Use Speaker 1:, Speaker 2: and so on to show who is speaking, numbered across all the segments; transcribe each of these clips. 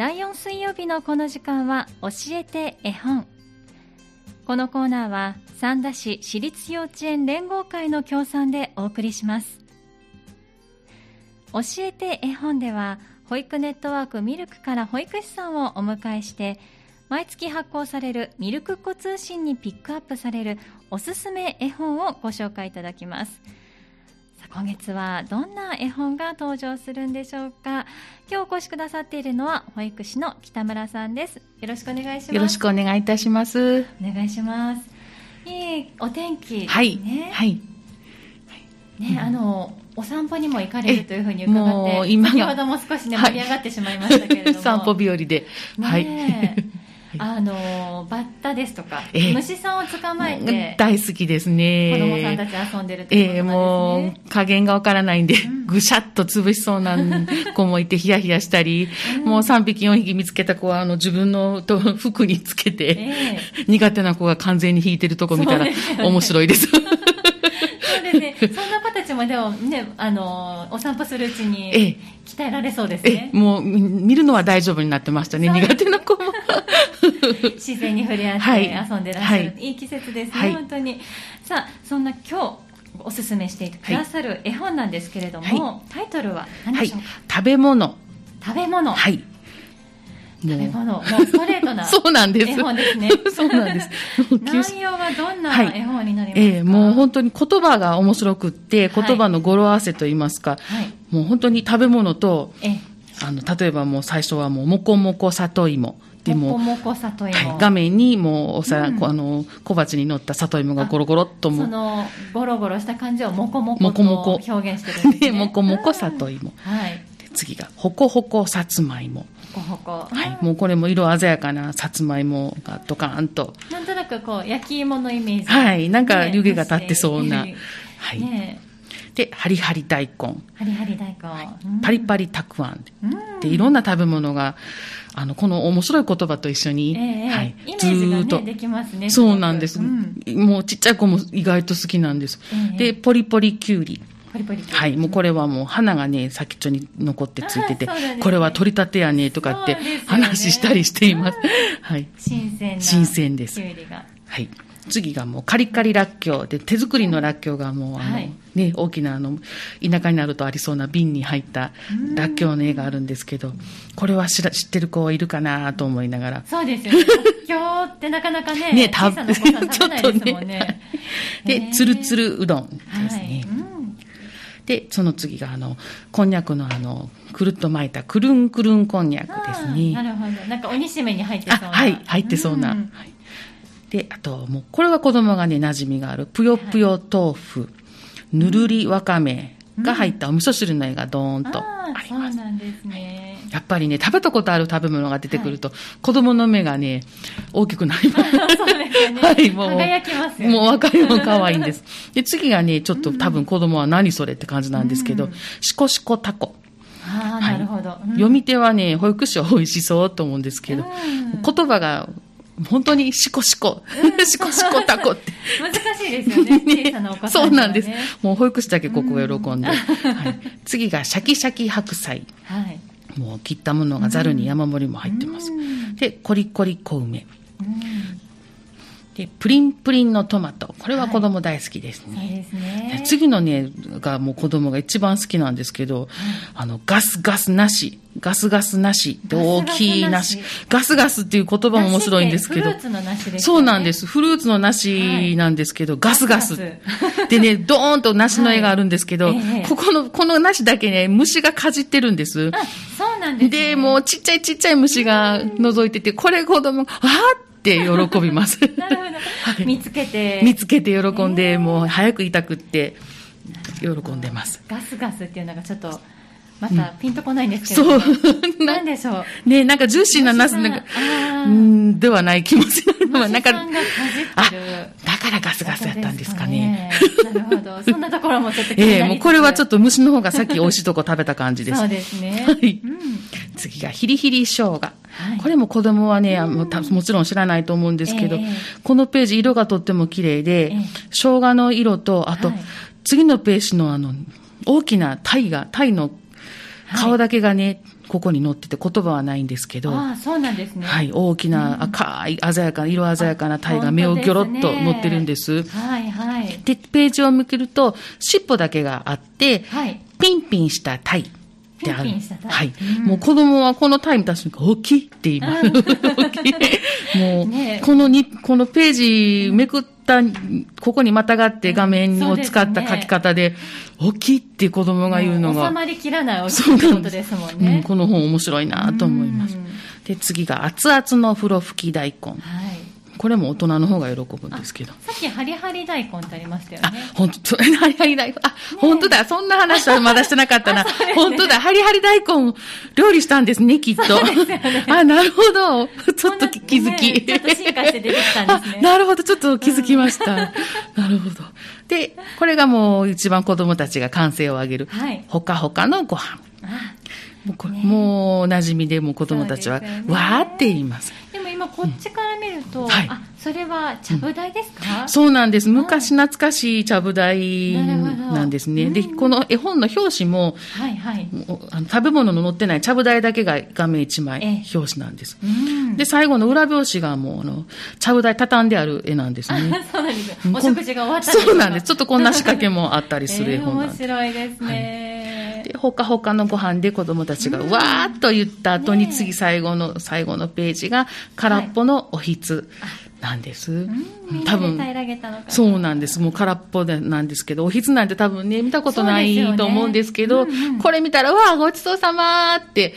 Speaker 1: 第4水曜日のこの時間は教えて絵本。このコーナーは三田市私立幼稚園連合会の協賛でお送りします。教えて絵本では保育ネットワークミルクから保育士さんをお迎えして毎月発行されるミルクっ子通信にピックアップされるおすすめ絵本をご紹介いただきます。今月はどんな絵本が登場するんでしょうか？今日お越しくださっているのは保育士の北村さんです。よろしくお願いします。
Speaker 2: よろしくお願いいたします。
Speaker 1: お願いします。いいお天気、ね、
Speaker 2: はい。はい。
Speaker 1: ね、あのお散歩にも行かれるというふうに伺って、先ほども少しね、盛り上がってしまいましたけれども。
Speaker 2: 散歩日和で。はい。
Speaker 1: あのバッタですとか、え虫さんを捕まえて
Speaker 2: 大好きですね
Speaker 1: 子供さんたち遊んでるとえー、も
Speaker 2: う加減がわからないんで、うん、ぐしゃっと潰しそうな子 もいてヒヤヒヤしたり、うん、もう3匹4匹見つけた子はあの自分のと服につけて、えー、苦手な子が完全に引いてるとこ見たら面白いです。
Speaker 1: ね。そんな子たちもでもね、あの、お散歩するうちに、鍛えられそうですね。
Speaker 2: もう、見るのは大丈夫になってましたね。苦手な子も。
Speaker 1: 自然に触れ合って遊んでらっしゃる、はい、いい季節ですね、はい、本当に。さあそんな今日おすすめしてくださる絵本なんですけれども、はい、タイトルは何でしょうか、
Speaker 2: 食べ物。
Speaker 1: 食べ物。
Speaker 2: はい。
Speaker 1: 食べ物、もうストレートな
Speaker 2: そうなんです。
Speaker 1: 絵本ですね。
Speaker 2: そうなんです。
Speaker 1: 内容はどんな絵本になりますか、はい、
Speaker 2: えー、もう本当に言葉が面白くって、言葉の語呂合わせといいますか、はい、もう本当に食べ物と、あの、例えばもう最初はもう、もこもこ里芋。
Speaker 1: でも、もこ里芋、
Speaker 2: はい、画面にもうお皿、うん、あの小鉢に乗った里芋がゴロゴロっとも
Speaker 1: そのゴロゴロした感じをもこもこと表現してるんですね。
Speaker 2: もこもこ里芋。はい。次がほこほこさつまいも。
Speaker 1: ほこほこ。
Speaker 2: はい。もうこれも色鮮やかなさつまいもがドカーンと。
Speaker 1: なんとなくこう焼き芋のイメージ。
Speaker 2: はい。なんか湯気が立ってそうな。はい。ねで、ハリハリ大根。
Speaker 1: ハリハリ大根。はい、
Speaker 2: パリパリたくあん。で、いろんな食べ物が、あの、この面白い言葉と一緒に、
Speaker 1: えー、はい、ずーっと、できますね。
Speaker 2: そうなんです、うん、もうちっちゃい子も意外と好きなんです。えー、で、ポリポリきゅうり。
Speaker 1: ポリポリ
Speaker 2: はい、もうこれはもう花がね、先っちょに残ってついてて、ね、これは取り立てやねとかって話したりしています。すね、はい。
Speaker 1: 新鮮な。
Speaker 2: 新鮮です。はい。次がもうカリカリらっきょうで、手作りのらっきょうがもう、あの、はい、ね、大きなあの、田舎になるとありそうな瓶に入ったらっきょうの絵があるんですけど、これは知ら知ってる子はいるかなと思いながら。
Speaker 1: そうですよね。らっきょうってなかなかね、ね、た小さなちょっとね。
Speaker 2: で、つるつるうどんですね。はいで、その次が、あの、こんにゃくのあの、くるっと巻いたくるんくるんこんにゃくですね。
Speaker 1: なるほど。なんかおにしめに入ってそうな。
Speaker 2: はい、入ってそうな。うん、はいで、あと、もう、これは子供がね、馴染みがある、ぷよぷよ豆腐、ぬるりわかめが入ったお味噌汁の絵がドーンとあります。そう
Speaker 1: なんですね。
Speaker 2: やっぱりね、食べたことある食べ物が出てくると、はい、子供の目がね、大きくなります。
Speaker 1: そうですね。はい、もう。輝きますよ、ね、
Speaker 2: もう若いも可愛いんです。で、次がね、ちょっと多分子供は何それって感じなんですけど、うん、しこしこたこ。
Speaker 1: ああ、なるほど、
Speaker 2: うん、読み手はね、保育士は美味しそうと思うんですけど、うん、言葉が本当にシコシコ、シコシコタコって。
Speaker 1: 難しいですよね、小さなお子
Speaker 2: さん、ね、そうなんです。もう保育士だけここ喜んで。はい、次がシャキシャキ白菜。はい、もう切ったものがざるに山盛りも入ってます。で、コリコリ小梅。で、プリンプリンのトマト。これは子供大好きですね。はい、ですね。次のね、がもう子供が一番好きなんですけど、あの、ガスガスなし。ガスガスなしって大きいなし。ガスガスっていう言葉も面白いんですけど。フルーツのなしです、ね、そうなんです。フルーツのなしなんですけど、はい、ガスガス。でね、ドーンとなしの絵があるんですけど、ここの、このなしだけね、虫がかじってるんです。
Speaker 1: そうなんです、
Speaker 2: ね、で、もうちっちゃいちっちゃい虫が覗いてて、これ子供、あーって喜びます。
Speaker 1: はい、見つけて。
Speaker 2: 見つけて喜んで、もう早く痛くって、喜んでます。
Speaker 1: ガスガスっていうのがちょっと、またピンとこないんですけど、うん、そう。なんでしょう？
Speaker 2: ねなんかジューシーなナスなんか、うん、ではない気もする。
Speaker 1: なんか、あ、
Speaker 2: だからガスガスやったんですかね。
Speaker 1: なるほど。そんなところもちょっと気になりえ
Speaker 2: えもうこれはちょっと虫の方がさっき美味しいとこ食べた感じです。
Speaker 1: そうですね。
Speaker 2: はい。次がヒリヒリ生姜。これも子供はね、ももちろん知らないと思うんですけど、このページ色がとっても綺麗で、生姜の色と、あと、次のページのあの、大きなタイが、タイの顔だけがね、ここに載ってて言葉はないんですけど、
Speaker 1: あそうなんですね。
Speaker 2: はい、大きな赤い鮮やかな、色鮮やかな鯛が目をギョロッと載ってるんです。
Speaker 1: はいはい。
Speaker 2: で、ページを向けると、尻尾だけがあって、はい、ピンピンした鯛。
Speaker 1: ってある。
Speaker 2: はい、うん。もう子供はこのタイム出す瞬間、大きいって言います。大きい。もう、ね、このに、このページめくった、ここにまたがって画面を使った書き方で、大きいって子供が言うのが。
Speaker 1: 収まりきらない大きいってことですもんね。
Speaker 2: うん、この本面白いなと思います。で、次が熱々の風呂吹き大根。はいこれも大人の方が喜ぶんですけど。
Speaker 1: さっきハリハリ大根ってありましたよね。
Speaker 2: あ、本当ハリハリ大根。あ、ね、本当だ。そんな話はまだしてなかったな。ね、本当だ。ハリハリ大根料理したんですね、きっと。ね、あ、なるほど。ちょっと気づき。
Speaker 1: ね、ちょっと進化して出てきたんですね。
Speaker 2: なるほど。ちょっと気づきました。なるほど。で、これがもう一番子供たちが歓声を上げる。はい。ほかほかのご飯。もう、ね、もう馴染みでも子供たちは、ね、わーって言います。
Speaker 1: 今こっちから見ると、うんはい、あ、それはちゃぶ台ですか、
Speaker 2: うん、そうなんです。昔懐かしいちゃぶ台なんですね。で、この絵本の表紙も、はいはい、あの食べ物の載ってないちゃぶ台だけが画面1枚表紙なんです。で、最後の裏表紙がもう、あの、ちゃぶ台畳んである絵なんですね。
Speaker 1: そうなんです。お食事が終わった
Speaker 2: そうなんです。ちょっとこんな仕掛けもあったりする絵本なん
Speaker 1: です。えー、面白いですね。
Speaker 2: はいで、ほかほかのご飯で子供たちがわーっと言った後に、次最後の、最後のページが、空っぽのおひつ。なんです。
Speaker 1: 多分、
Speaker 2: そうなんです。もう空っぽでなんですけど、おひつなんて多分ね、見たことないと思うんですけど、これ見たら、わあ、ごちそうさまって、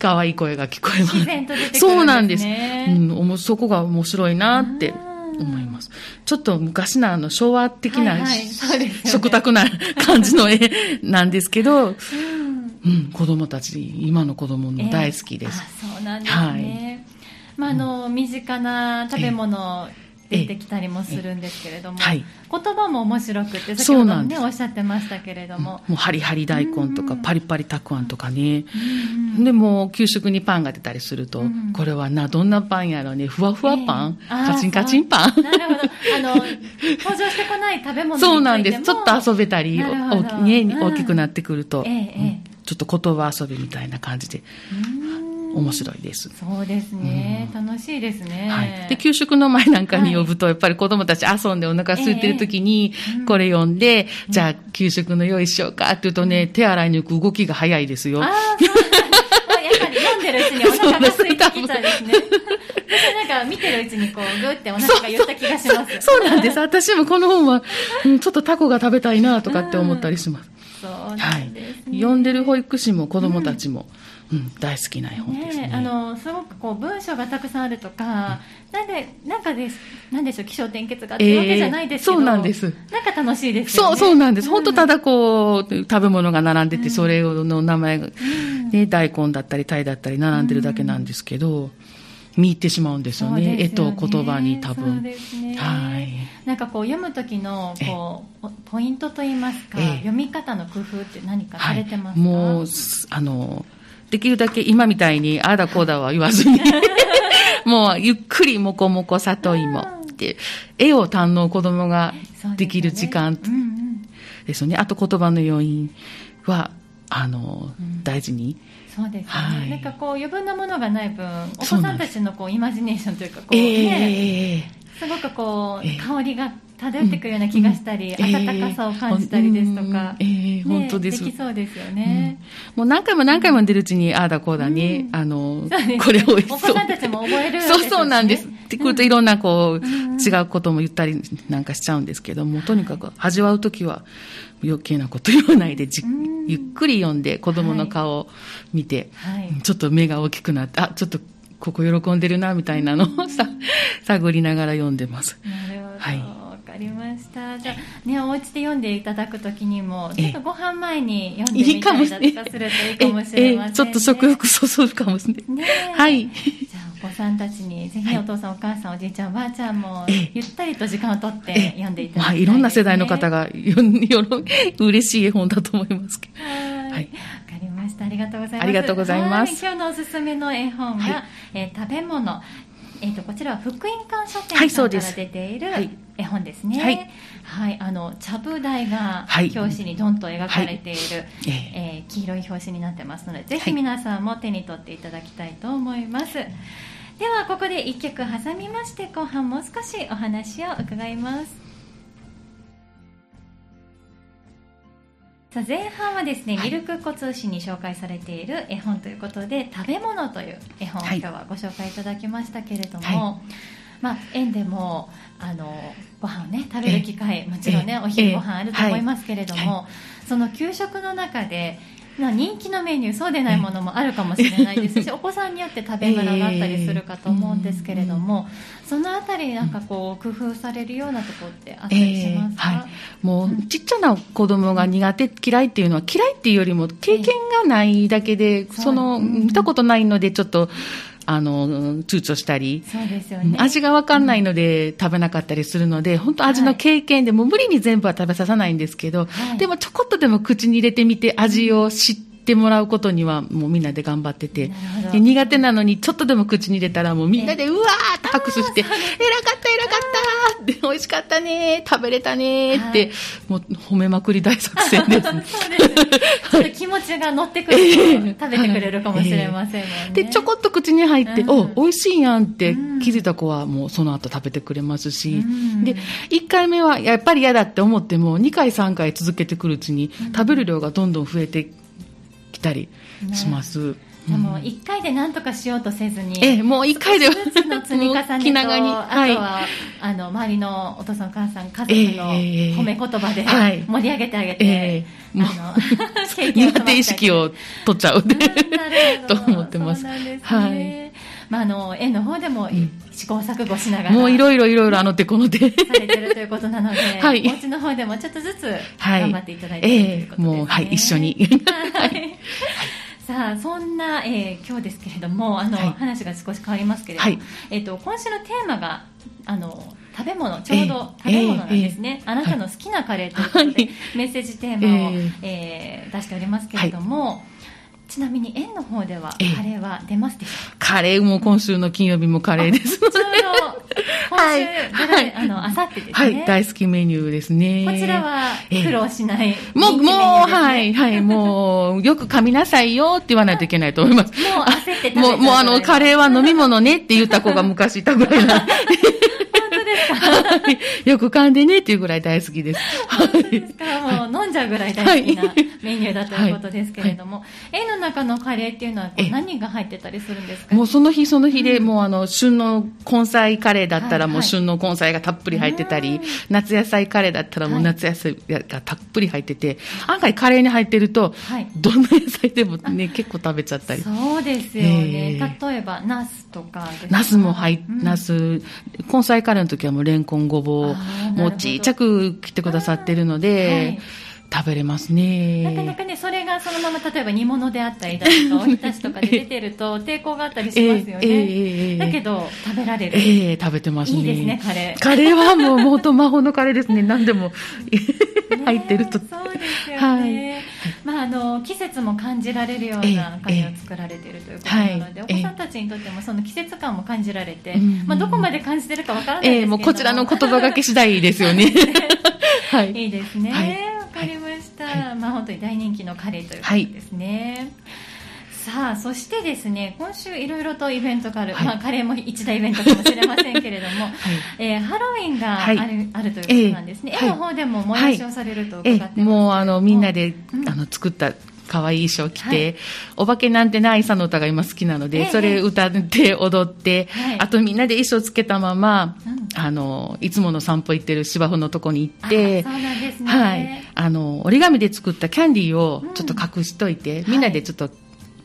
Speaker 2: 可愛い声が聞こえます。
Speaker 1: す
Speaker 2: そうなんです。うん、そこが面白いなって思います。ちょっと昔のあの昭和的な、はいはいね、食卓な感じの絵なんですけど、うん、うん、子供たち、今の子供も大好きです。
Speaker 1: えー、そうなんですね。はい、まあ、あの、身近な食べ物、えー出てきたりもするんですけれども、はい、言葉も面白くて、先ほどね、おっしゃってましたけれども。
Speaker 2: もう、ハリハリ大根とか、パリパリたくあんとかね。でも、給食にパンが出たりすると、これはな、どんなパンやろうね、ふわふわパン、えー、カチンカチンパン。
Speaker 1: なるほど。あの、登場してこない食べ物
Speaker 2: そうなんです。ちょっと遊べたり、ね、大きくなってくると、ちょっと言葉遊びみたいな感じで。面白いです。
Speaker 1: そうですね、うん、楽しいですね。
Speaker 2: はい。で、給食の前なんかに呼ぶと、やっぱり子供たち遊んでお腹空いてる時に、これ読んで、えーじゃあ給食の用意しようかって言うとね、手洗いに行く動きが早いですよ。ああ、
Speaker 1: そうなんやっぱり読んでるうちにお腹が空いてきたですね。私なんか見てるうちにこう、ぐってお腹が言った気がします。
Speaker 2: そうなんです。私もこの本は、うん、ちょっとタコが食べたいなとかって思ったりします。
Speaker 1: そうなんです、ね、
Speaker 2: はい。読んでる保育士も子供たちも、うんうん、大好きな絵本ですね、ね、
Speaker 1: あのすごくこう文章がたくさんあるとか、うん、なんでなんかですなんでしょう起承転結がっていうわけじゃないですけど、
Speaker 2: えー、そうなんです。
Speaker 1: なんか楽しいです
Speaker 2: よね。そうそうなんです、うん、本当ただこう食べ物が並んでて、それの名前が、ね、大根だったり鯛だったり並んでるだけなんですけど、見入ってしまうんですよね、よね。絵と言葉に多分。ね、はい。
Speaker 1: なんかこう読む時のこうポイントといいますか、読み方の工夫って何かされてますか、はい、
Speaker 2: もうあのできるだけ今みたいに、ああだこうだは言わずに もうゆっくりもこもこ里芋って、絵を堪能子供ができる時間ですよね。あと言葉の要因は、あの、うん、大事に。
Speaker 1: そうですね、はい、なんかこう余分なものがない分お子さんたちのこうイマジネーションというかこう、ね、えー、すごくこう、えー、香りが漂ってくるような気がしたり、うん、温かさを感じたりですとか、
Speaker 2: えー、本当です、
Speaker 1: できそうですよね、
Speaker 2: うん、もう何回も何回も出るうちに、ああだこうだに、あの、これをお
Speaker 1: 子さんたちも覚える、
Speaker 2: ね、そうそうなんです。ってくるといろんなこう、違うことも言ったりなんかしちゃうんですけども、とにかく味わうときは余計なこと言わないでじ、ゆっくり読んで子供の顔を見て、はい、ちょっと目が大きくなって、あ、ちょっとここ喜んでるなみたいなのをさ、探りながら読んでます。
Speaker 1: はい。ましたじゃあねお家で読んでいただくときにもちょっとご飯前に読んでみたりだとかするといいかもしれません、ね、
Speaker 2: ちょっと食欲そそるかもしれない、ね、はい
Speaker 1: じゃあお子さんたちにぜひお父さん、お母さんおじいちゃんおばあちゃんもゆったりと時間をとって読んでいただきたい、ね、まあ、
Speaker 2: いろんな世代の方がよよ嬉しい絵本だと思いますけど
Speaker 1: はい。わかりました。ありがとうございます。
Speaker 2: ありがとうございます。
Speaker 1: 今日のおすすめの絵本は、はい、えー、食べ物。えっ、ー、と、こちらは福音館書店から出ている、はい、絵本ですね。はい。はい、あの、ちゃぶ台が表紙にどんと描かれている、はい、えー、黄色い表紙になってますので、ぜひ皆さんも手に取っていただきたいと思います。では、ここで1曲挟みまして、後半もう少しお話を伺います。さあ前半はですね、ミルクっ子通信に紹介されている絵本ということで食べ物という絵本を今日はご紹介いただきましたけれども、はい、まあ、園でもあのご飯をね食べる機会もちろんねお昼ご飯あると思いますけれども、その給食の中で人気のメニューそうでないものもあるかもしれないですしお子さんによって食べ柄があったりするかと思うんですけれども、そのあたりなんかこう工夫されるようなところってあったりしますか、えーはい、
Speaker 2: もうちっちゃな子供が苦手嫌いっていうのは嫌いっていうよりも経験がないだけで、その見たことないのでちょっとあの、躊躇したり、
Speaker 1: そうですよね。
Speaker 2: 味がわかんないので食べなかったりするので、本当味の経験で、もう無理に全部は食べさせないんですけど、はい、でもちょこっとでも口に入れてみて味を知って、ってもらうことにはもうみんなで頑張っててで苦手なのにちょっとでも口に入れたらもうみんなでうわーって拍手して「偉かった偉かった!」って「美味しかったね食べれたね」って、もう褒めまくり大作戦ですね。
Speaker 1: ちょっと気持ちが乗ってくると食べてくれるかもしれませんもんね、
Speaker 2: でちょこっと口に入って「お美味しいやん」って気づいた子はもうその後食べてくれますし、で1回目はやっぱり嫌だって思っても2回3回続けてくるうちに食べる量がどんどん増えて来たりします。
Speaker 1: でも1回で何とかしようとせずに、
Speaker 2: ええ、もう1回で
Speaker 1: はつの積み重ねと、あとは、あの周りのお父さんお母さん家族の褒め言葉で盛り上げてあげて、えー、あ
Speaker 2: の 苦手意識を取っちゃう。と思ってます。
Speaker 1: はい。まあ、あの園の方でも試行錯誤しながら、
Speaker 2: もういろいろいろいろあの手この手。さ
Speaker 1: れてるということなので、はい、お家の方でもちょっとずつ頑張っていただいている、といもうはい
Speaker 2: 一緒に。はい
Speaker 1: さあそんな、えー、今日ですけれどもあの、はい、話が少し変わりますけれども、はい、えーと、今週のテーマがあの食べ物ちょうど食べ物なんですね、えーえー、あなたの好きなカレーということで、はい、メッセージテーマを、えー、えー、出しておりますけれども、ちなみに園の方ではカレーは出ますでしょう
Speaker 2: か、カレーも今週の金曜日もカレーです。ので。
Speaker 1: 今週ぐらい、あの、あさってですね。
Speaker 2: はい、大好きメニューですね。
Speaker 1: こちらは苦労しない、ね、
Speaker 2: もう、もう、はい、はい、もう、よく噛みなさいよって言わないといけないと思います。
Speaker 1: もう焦って
Speaker 2: もう、もうあの、カレーは飲み物ねって言った子が昔いたぐらいな。よく噛んでねっていうぐらい大好きです。
Speaker 1: 本当ですか、もう飲んじゃうぐらい大好きなメニューだということですけれども、絵の中のカレーっていうのは何が入ってたりするんですか？
Speaker 2: もうその日その日で、もうあの、旬の根菜カレーだったらもう旬の根菜がたっぷり入ってたり、夏野菜カレーだったらもう夏野菜がたっぷり入ってて、案外カレーに入ってると、どんな野菜でもね、結構食べちゃったり。
Speaker 1: そうですよね。例えば、ナスとか
Speaker 2: ナスも入っ、ナス、根菜カレーの時はもうレンコンごぼう、もうちっちゃく切ってくださってるので、食べれますね。
Speaker 1: なかなかね、それがそのまま例えば煮物であったりだとか、おひたしとかで出てると抵抗があったりしますよね。えーえー、だけど、食べられる。
Speaker 2: ええー、食べてますね。
Speaker 1: いいですね、カレ
Speaker 2: ー。カレーはもう、もうと魔法のカレーですね。何でも入ってると。
Speaker 1: そうですよね。はい、まあ、あの、季節も感じられるようなカレーを作られているということなので、お子さんたちにとってもその季節感も感じられて、まあ、どこまで感じてるかわからないですけども。ええもう
Speaker 2: こちらの言葉がけ次第ですよね。
Speaker 1: はい。いいですね。はいした、はい、まあ本当に大人気のカレーということですね、はい、さあそしてですね今週いろいろとイベントがある、はい、まあ、カレーも一大イベントかもしれませんけれども、はい。えー、ハロウィンがある,、あるということなんですね、絵の方でも催しをされると伺ってます、
Speaker 2: もうあのみんなで、うん、あの作った可愛い衣装着て、はい、お化けなんてないさの歌が今好きなので、えそれ歌って踊って、はい、あとみんなで衣装つけたまま、うん、あの、いつもの散歩行ってる芝生のとこに行って、
Speaker 1: そうなんですね。
Speaker 2: はい。あの、折り紙で作ったキャンディーをちょっと隠しといて、うん、みんなでちょっと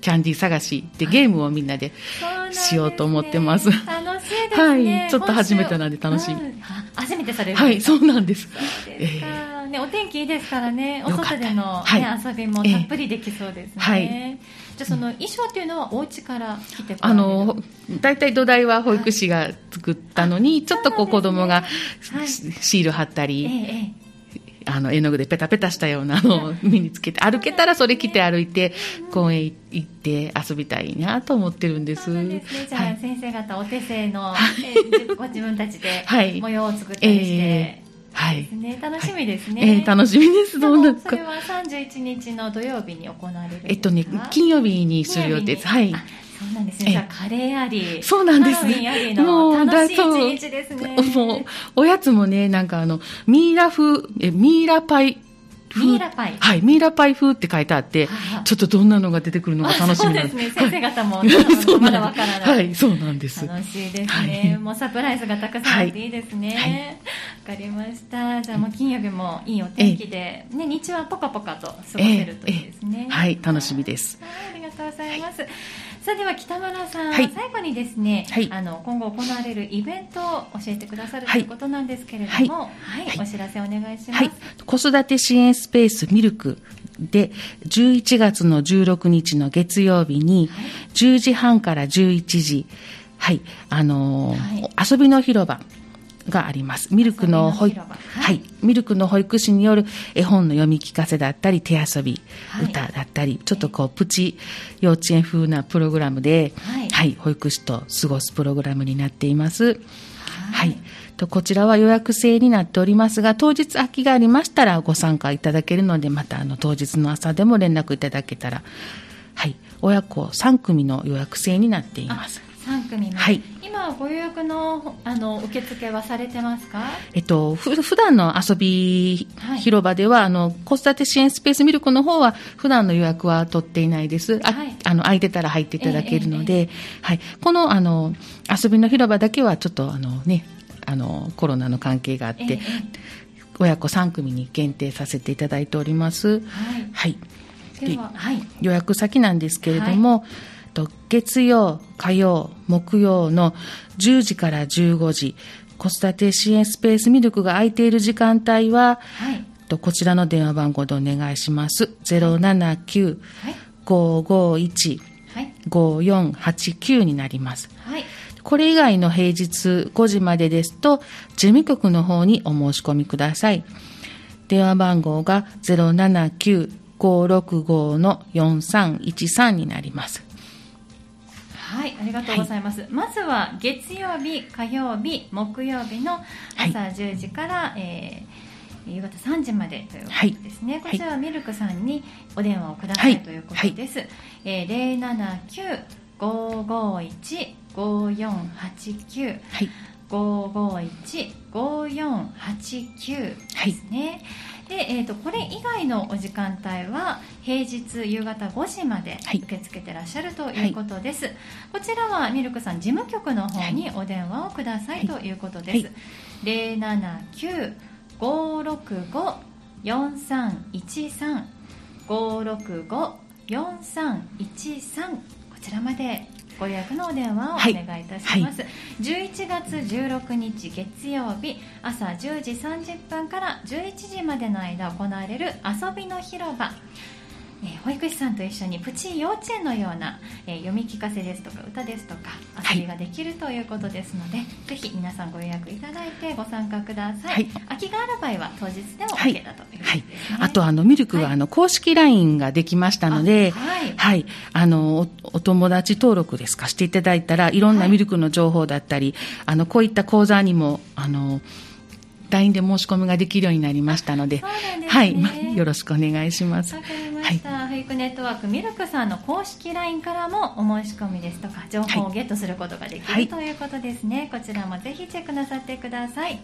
Speaker 2: キャンディー探しでゲームをみんなでしようと思ってます。
Speaker 1: すね、楽しいですね。
Speaker 2: はい。ちょっと初めてなんで楽しみ。うん、
Speaker 1: 初めてされる
Speaker 2: はい、そうなんです。
Speaker 1: ですか。えーね、お天気いいですからね、お外での、ね、はい、遊びもたっぷりできそうですね。はい、じゃあその衣装っていうのはお家から来てあの
Speaker 2: 大体土台は保育士が作ったのに、ちょっとこう子供がシール貼ったり、あの、絵の具でペタペタしたようなのを身につけて、歩けたらそれ着て歩いて、公園行って遊びたいなと思ってるんです。
Speaker 1: ね。じゃあ、はい、先生方お手製の、えご自分たちで模様を作ったりして、えーはい。ね、楽しみですね。はい、え
Speaker 2: ー、楽しみです。
Speaker 1: どうなんそれは31日の土曜日に行われる
Speaker 2: えっとね、金曜日にする予定です。はい。
Speaker 1: そうなんですね。じゃあ、カレーあり。
Speaker 2: そうなんです
Speaker 1: ね。もう、楽しい一日ですね。
Speaker 2: もう、おやつもね、なんかあの、ミイラ風、え、ミイラパイ、
Speaker 1: ミイラパイ。
Speaker 2: はい、ミイラパイ風って書いてあって、ちょっとどんなのが出てくるのが楽しみ
Speaker 1: なんです。そうですね。先生方も、まだわからない。
Speaker 2: はい、そうなんです。
Speaker 1: 楽しいですね。もうサプライズがたくさんあっていいですね。わかりました。じゃあもう金曜日もいいお天気で、ね、日中はポカポカと過ごせるといいですね。
Speaker 2: はい、楽しみです。
Speaker 1: ありがとうございます。さあでは北村さん、はい、最後にですね、はい、あの今後行われるイベントを教えてくださるということなんですけれども、はい、お知らせお願いします。
Speaker 2: 子育て支援スペースミルクで11月の16日の月曜日に10時半から11時、はい、あのー、遊びの広場があります。ミルクの保育、はい、はい、ミルクの保育士による絵本の読み聞かせだったり、手遊び、はい、歌だったり、ちょっとこう、プチ幼稚園風なプログラムで、はい、はい、保育士と過ごすプログラムになっています。はい。とこちらは予約制になっておりますが、当日空きがありましたらご参加いただけるので、またあの当日の朝でも連絡いただけたら、はい、親子3組の予約制になっています。
Speaker 1: 3組はい、今ご予約のあの受付はされてますか？
Speaker 2: えっとふ普段の遊び広場では、はい、あの子育て支援スペースミルクの方は普段の予約は取っていないです、あ、はい、あの空いてたら入っていただけるので、えーえー、はい、このあの遊びの広場だけはちょっとあのねあのコロナの関係があって、えー、親子3組に限定させていただいております。はい、はい。ではい、予約先なんですけれども、はい。と月曜、火曜、木曜の10時から15時、子育て支援スペースミルクが空いている時間帯は、はい、とこちらの電話番号でお願いします。079-551-5489になります。はい。これ以外の平日5時までですと、事務局の方にお申し込みください。電話番号が079-565-4313になります。
Speaker 1: はい、ありがとうございます。はい、まずは月曜日、火曜日、木曜日の朝10時から、はい、えー、夕方3時までということですね、はい、こちらはミルクさんにお電話をくださいということです。はい、えー、079-551-5489、はい、551-5489ですね。で、えーと、これ以外のお時間帯は平日夕方5時まで受け付けてらっしゃるということです、はい、こちらはミルクさん事務局の方にお電話をくださいということです、はい。079-565-4313 565-4313こちらまでご予約のお電話をお願いいたします、はい、11月16日月曜日朝10時30分から11時までの間行われる遊びの広場えー、保育士さんと一緒にプチ幼稚園のような、えー、読み聞かせですとか歌ですとか遊びができるということですので、はい、ぜひ皆さんご予約いただいてご参加ください、はい、空きがある場合は当日でも OK だということです、ね、はい、
Speaker 2: あとあのミルクはあの公式 LINE ができましたので、はい、はい、あのお友達登録ですかしていただいたらいろんなミルクの情報だったり、あのこういった講座にもあの LINE で申し込みができるようになりましたので、でね、はい、よろしくお願いします。
Speaker 1: わかりました。はい、保育ネットワークミルクさんの公式 LINE からもお申し込みですとか、情報をゲットすることができる、はい、ということですね。こちらもぜひチェックなさってください。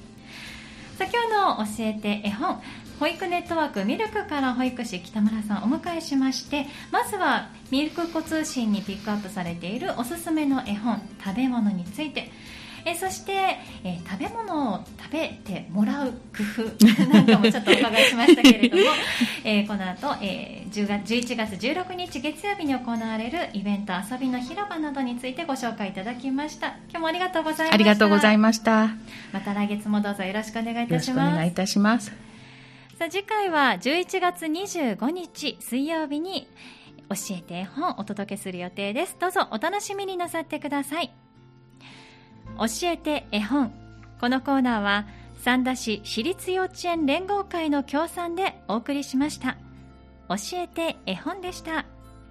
Speaker 1: さあ今日の教えて絵本保育ネットワークミルクから保育士北村さんをお迎えしましてまずはミルク子通信にピックアップされているおすすめの絵本食べ物についてえそして、えー、食べ物を食べてもらう工夫 なんかもちょっとお伺いしましたけれども、えー、この後、えー、10月11月16日月曜日に行われるイベント遊びの広場などについてご紹介いただきました。今日もありがとうございました。
Speaker 2: ありがとうございました。
Speaker 1: また来月もどうぞよろしくお願いいたし
Speaker 2: ます。お願いいたします。
Speaker 1: さあ次回は11月25日水曜日に教えて絵本をお届けする予定です。どうぞお楽しみになさってください教えて絵本。このコーナーは三田市私立幼稚園連合会の協賛でお送りしました。教えて絵本でした。